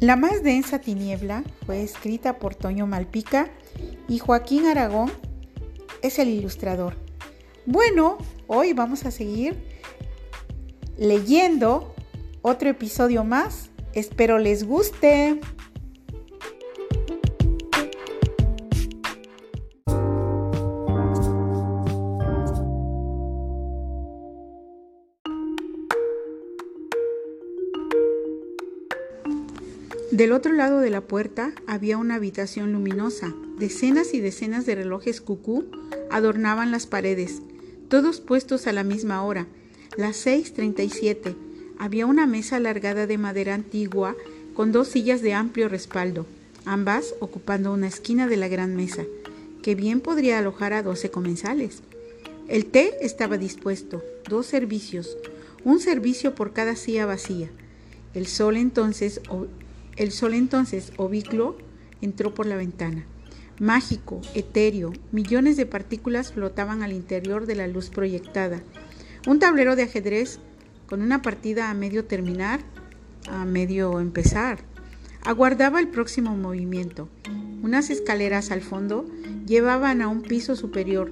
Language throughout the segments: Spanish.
La más densa tiniebla fue escrita por Toño Malpica y Joaquín Aragón es el ilustrador. Bueno, hoy vamos a seguir leyendo otro episodio más. Espero les guste. Del otro lado de la puerta había una habitación luminosa. Decenas y decenas de relojes cucú adornaban las paredes, todos puestos a la misma hora, las 6.37. Había una mesa alargada de madera antigua con dos sillas de amplio respaldo, ambas ocupando una esquina de la gran mesa, que bien podría alojar a doce comensales. El té estaba dispuesto, dos servicios, un servicio por cada silla vacía. El sol entonces el sol entonces, obiclo, entró por la ventana. Mágico, etéreo, millones de partículas flotaban al interior de la luz proyectada. Un tablero de ajedrez con una partida a medio terminar, a medio empezar. Aguardaba el próximo movimiento. Unas escaleras al fondo llevaban a un piso superior,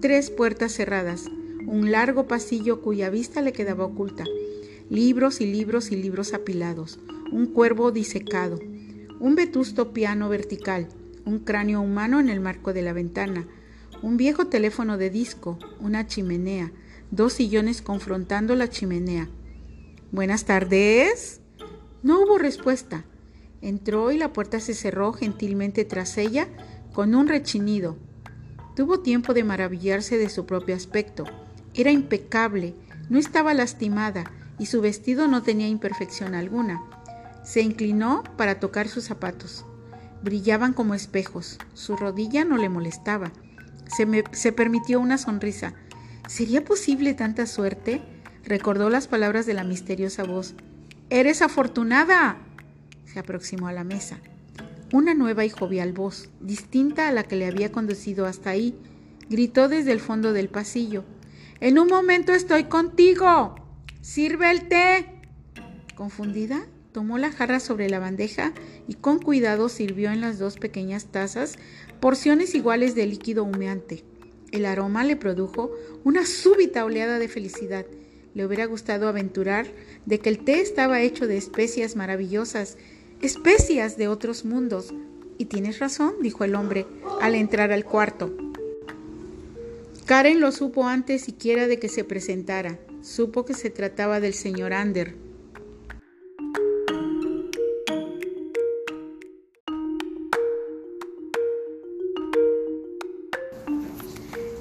tres puertas cerradas, un largo pasillo cuya vista le quedaba oculta, libros y libros y libros apilados, un cuervo disecado, un vetusto piano vertical, un cráneo humano en el marco de la ventana, un viejo teléfono de disco, una chimenea, dos sillones confrontando la chimenea. Buenas tardes. No hubo respuesta. Entró y la puerta se cerró gentilmente tras ella con un rechinido. Tuvo tiempo de maravillarse de su propio aspecto. Era impecable, no estaba lastimada y su vestido no tenía imperfección alguna. Se inclinó para tocar sus zapatos. Brillaban como espejos. Su rodilla no le molestaba. Se, permitió una sonrisa. ¿Sería posible tanta suerte? Recordó las palabras de la misteriosa voz. ¡Eres afortunada! Se aproximó a la mesa. Una nueva y jovial voz, distinta a la que le había conducido hasta ahí, gritó desde el fondo del pasillo. En un momento estoy contigo. Sirve el té. Confundida, Tomó la jarra sobre la bandeja y con cuidado sirvió en las dos pequeñas tazas porciones iguales de líquido humeante. El aroma le produjo una súbita oleada de felicidad. Le hubiera gustado aventurar de que el té estaba hecho de especias maravillosas, especias de otros mundos. Y tienes razón, dijo el hombre al entrar al cuarto. Karen lo supo antes siquiera de que se presentara. Supo que se trataba del señor Ander.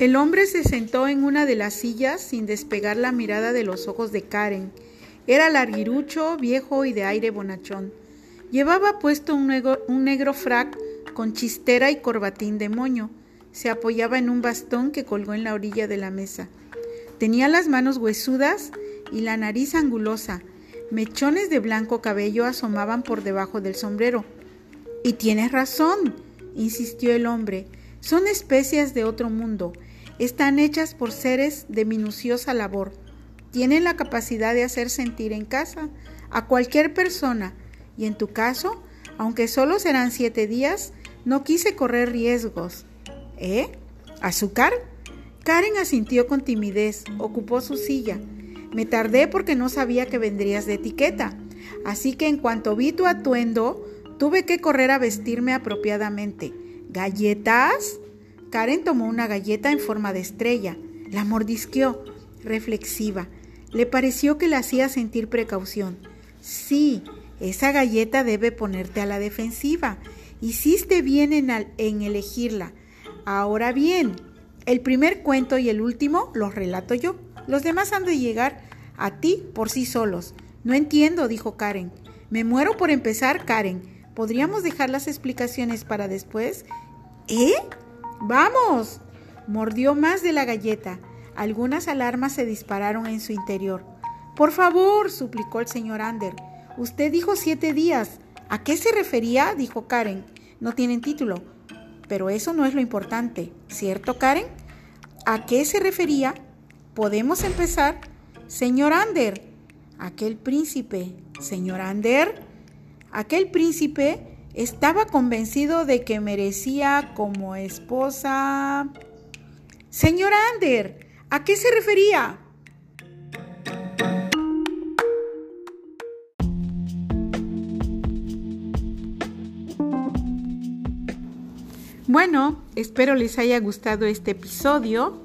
El hombre se sentó en una de las sillas sin despegar la mirada de los ojos de Karen. Era larguirucho, viejo y de aire bonachón. Llevaba puesto un negro, un negro frac con chistera y corbatín de moño. Se apoyaba en un bastón que colgó en la orilla de la mesa. Tenía las manos huesudas y la nariz angulosa. Mechones de blanco cabello asomaban por debajo del sombrero. Y tienes razón, insistió el hombre. Son especias de otro mundo están hechas por seres de minuciosa labor. Tienen la capacidad de hacer sentir en casa a cualquier persona y en tu caso, aunque solo serán siete días, no quise correr riesgos. ¿Eh? ¿Azúcar? Karen asintió con timidez, ocupó su silla. Me tardé porque no sabía que vendrías de etiqueta, así que en cuanto vi tu atuendo, tuve que correr a vestirme apropiadamente. ¿Galletas? Karen tomó una galleta en forma de estrella, la mordisqueó, reflexiva. Le pareció que la hacía sentir precaución. Sí, esa galleta debe ponerte a la defensiva. Hiciste bien en, en elegirla. Ahora bien, el primer cuento y el último los relato yo. Los demás han de llegar a ti por sí solos. No entiendo, dijo Karen. Me muero por empezar, Karen. ¿Podríamos dejar las explicaciones para después? ¿Eh? ¡Vamos! Mordió más de la galleta. Algunas alarmas se dispararon en su interior. Por favor, suplicó el señor Ander. Usted dijo siete días. ¿A qué se refería? dijo Karen. No tienen título. Pero eso no es lo importante, ¿cierto, Karen? ¿A qué se refería? ¿Podemos empezar? Señor Ander. Aquel príncipe. Señor Ander. Aquel príncipe estaba convencido de que merecía como esposa... Señor Ander, ¿a qué se refería? Bueno, espero les haya gustado este episodio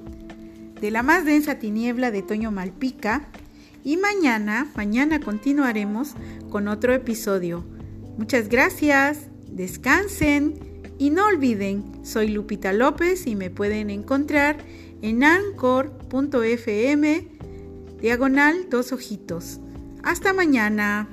de la más densa tiniebla de Toño Malpica y mañana, mañana continuaremos con otro episodio. Muchas gracias, descansen y no olviden, soy Lupita López y me pueden encontrar en anchor.fm diagonal dos ojitos. Hasta mañana.